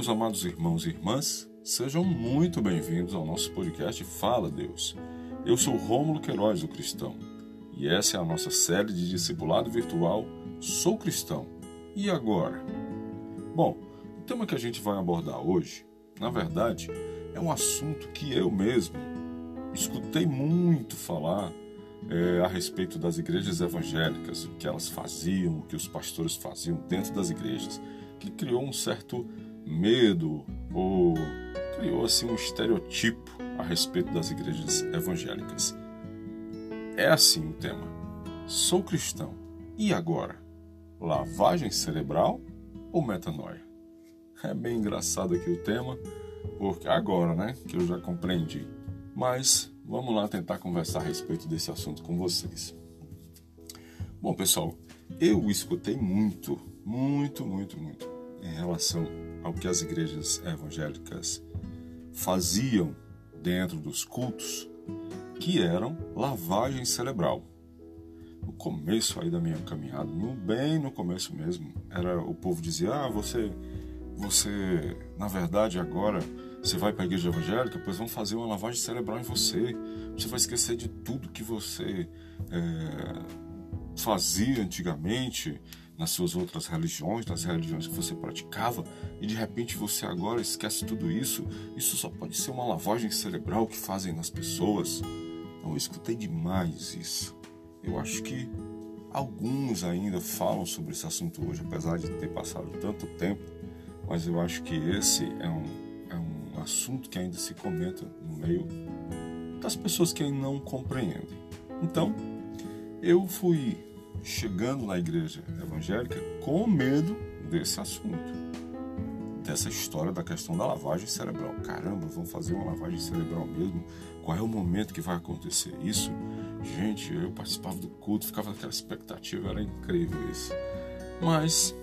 Meus amados irmãos e irmãs, sejam muito bem-vindos ao nosso podcast Fala Deus. Eu sou Rômulo Queiroz, o cristão, e essa é a nossa série de discipulado virtual Sou Cristão. E agora? Bom, o tema que a gente vai abordar hoje, na verdade, é um assunto que eu mesmo escutei muito falar é, a respeito das igrejas evangélicas, o que elas faziam, o que os pastores faziam dentro das igrejas, que criou um certo medo ou criou assim um estereotipo a respeito das igrejas evangélicas. É assim o tema. Sou cristão. E agora? Lavagem cerebral ou metanoia? É bem engraçado aqui o tema, porque agora, né, que eu já compreendi. Mas vamos lá tentar conversar a respeito desse assunto com vocês. Bom, pessoal, eu escutei muito, muito, muito, muito em relação ao que as igrejas evangélicas faziam dentro dos cultos, que eram lavagem cerebral. No começo aí da minha caminhada, no bem no começo mesmo, era o povo dizia: "Ah, você você, na verdade, agora você vai para a igreja evangélica, pois vão fazer uma lavagem cerebral em você. Você vai esquecer de tudo que você é, fazia antigamente nas suas outras religiões, nas religiões que você praticava, e de repente você agora esquece tudo isso. Isso só pode ser uma lavagem cerebral que fazem nas pessoas. Então, eu escutei demais isso. Eu acho que alguns ainda falam sobre esse assunto hoje, apesar de ter passado tanto tempo, mas eu acho que esse é um, é um assunto que ainda se comenta no meio das pessoas que ainda não compreendem. Então, eu fui chegando na igreja evangélica com medo desse assunto, dessa história da questão da lavagem cerebral. Caramba, vão fazer uma lavagem cerebral mesmo? Qual é o momento que vai acontecer isso? Gente, eu participava do culto, ficava naquela expectativa, era incrível isso. Mas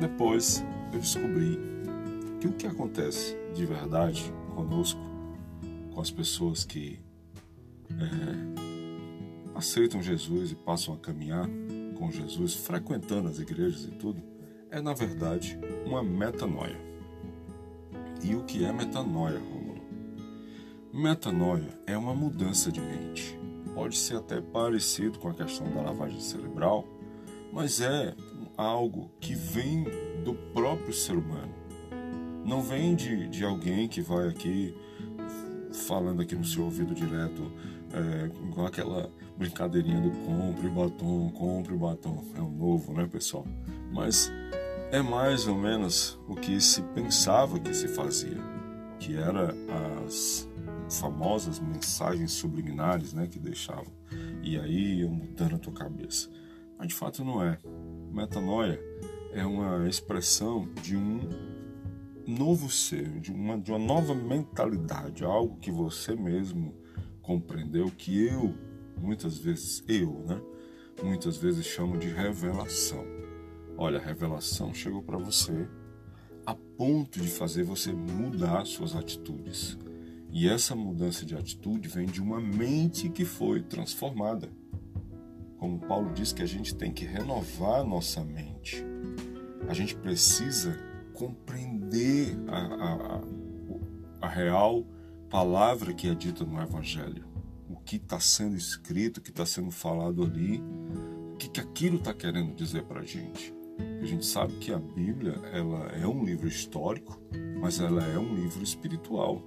depois eu descobri que o que acontece de verdade conosco, com as pessoas que é, aceitam Jesus e passam a caminhar com Jesus, frequentando as igrejas e tudo, é na verdade uma metanoia. E o que é metanoia, Rômulo? Metanoia é uma mudança de mente. Pode ser até parecido com a questão da lavagem cerebral, mas é algo que vem do próprio ser humano. Não vem de, de alguém que vai aqui falando aqui no seu ouvido direto, é, igual aquela brincadeirinha do compre batom, compre batom. É o novo, né, pessoal? Mas é mais ou menos o que se pensava que se fazia, que era as famosas mensagens subliminares, né, que deixavam. E aí iam mudando a tua cabeça. Mas de fato não é. Metanoia é uma expressão de um novo ser, de uma, de uma nova mentalidade, algo que você mesmo compreendeu, que eu, muitas vezes, eu, né? Muitas vezes chamo de revelação. Olha, a revelação chegou para você a ponto de fazer você mudar suas atitudes. E essa mudança de atitude vem de uma mente que foi transformada. Como Paulo diz que a gente tem que renovar nossa mente. A gente precisa compreender a, a, a real palavra que é dita no Evangelho, o que está sendo escrito, o que está sendo falado ali, o que, que aquilo está querendo dizer para a gente. A gente sabe que a Bíblia ela é um livro histórico, mas ela é um livro espiritual.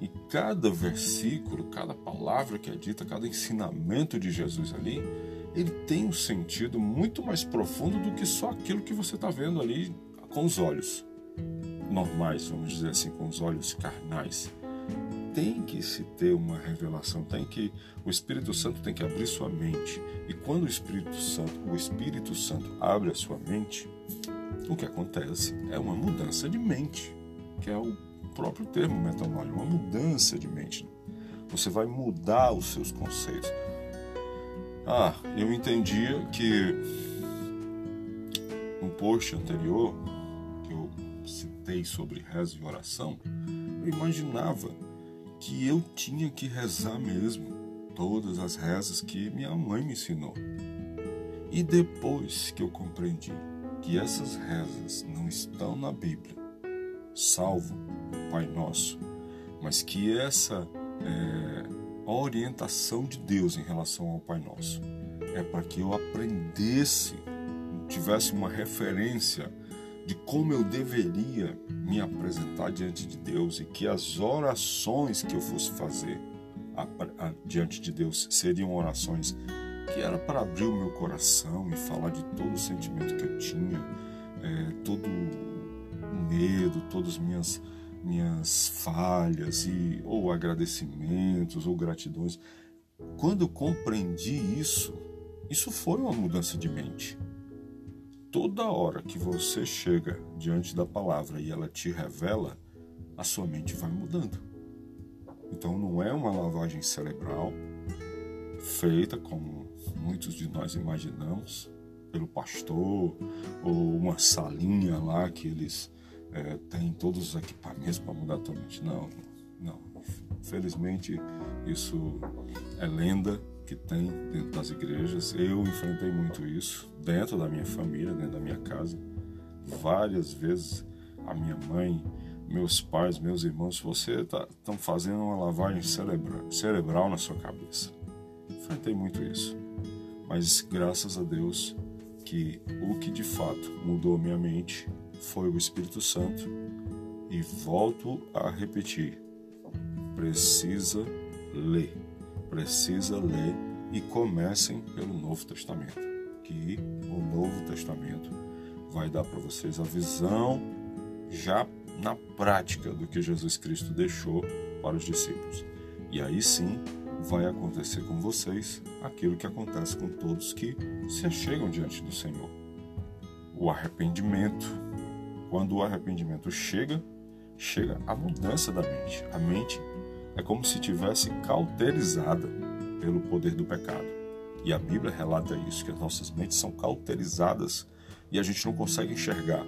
E cada versículo, cada palavra que é dita, cada ensinamento de Jesus ali, ele tem um sentido muito mais profundo do que só aquilo que você está vendo ali com os olhos normais, vamos dizer assim, com os olhos carnais. Tem que se ter uma revelação, tem que o Espírito Santo tem que abrir sua mente. E quando o Espírito Santo, o Espírito Santo abre a sua mente, o que acontece é uma mudança de mente, que é o próprio termo metanoia, uma mudança de mente. Você vai mudar os seus conceitos. Ah, eu entendia que um post anterior citei sobre rezo e oração, eu imaginava que eu tinha que rezar mesmo todas as rezas que minha mãe me ensinou. E depois que eu compreendi que essas rezas não estão na Bíblia, salvo, Pai Nosso, mas que essa é, orientação de Deus em relação ao Pai Nosso é para que eu aprendesse, tivesse uma referência de como eu deveria me apresentar diante de Deus e que as orações que eu fosse fazer a, a, diante de Deus seriam orações que era para abrir o meu coração e falar de todo o sentimento que eu tinha, é, todo o medo, todas as minhas minhas falhas e ou agradecimentos ou gratidões. Quando eu compreendi isso, isso foi uma mudança de mente. Toda hora que você chega diante da palavra e ela te revela, a sua mente vai mudando. Então não é uma lavagem cerebral feita como muitos de nós imaginamos pelo pastor ou uma salinha lá que eles é, têm todos os equipamentos para mudar a mente. Não, não. Felizmente isso é lenda que tem dentro das igrejas. Eu enfrentei muito isso dentro da minha família, dentro da minha casa. Várias vezes a minha mãe, meus pais, meus irmãos, você estão tá, fazendo uma lavagem cerebral, cerebral na sua cabeça. Enfrentei muito isso. Mas graças a Deus que o que de fato mudou minha mente foi o Espírito Santo. E volto a repetir: precisa ler precisa ler e comecem pelo Novo Testamento, que o Novo Testamento vai dar para vocês a visão já na prática do que Jesus Cristo deixou para os discípulos. E aí sim vai acontecer com vocês aquilo que acontece com todos que se achegam diante do Senhor. O arrependimento. Quando o arrependimento chega, chega a mudança da mente. A mente é como se tivesse cauterizada pelo poder do pecado. E a Bíblia relata isso, que as nossas mentes são cauterizadas e a gente não consegue enxergar.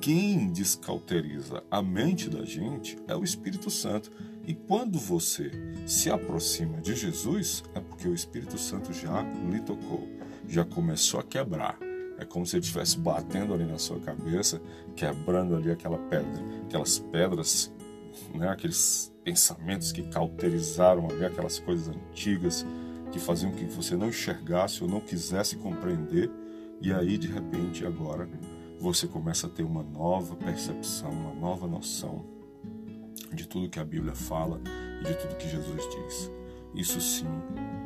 Quem descauteriza a mente da gente é o Espírito Santo. E quando você se aproxima de Jesus, é porque o Espírito Santo já lhe tocou, já começou a quebrar. É como se ele estivesse batendo ali na sua cabeça, quebrando ali aquela pedra, aquelas pedras, né, aqueles pensamentos que cauterizaram ali, aquelas coisas antigas que faziam que você não enxergasse ou não quisesse compreender, e aí de repente agora você começa a ter uma nova percepção, uma nova noção de tudo que a Bíblia fala e de tudo que Jesus diz. Isso sim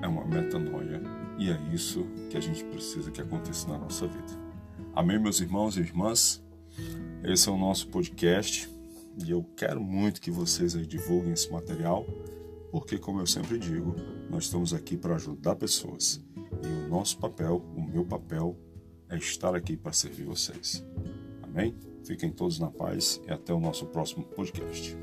é uma metanoia e é isso que a gente precisa que aconteça na nossa vida. Amém, meus irmãos e irmãs? Esse é o nosso podcast e eu quero muito que vocês divulguem esse material, porque, como eu sempre digo, nós estamos aqui para ajudar pessoas. E o nosso papel, o meu papel, é estar aqui para servir vocês. Amém? Fiquem todos na paz e até o nosso próximo podcast.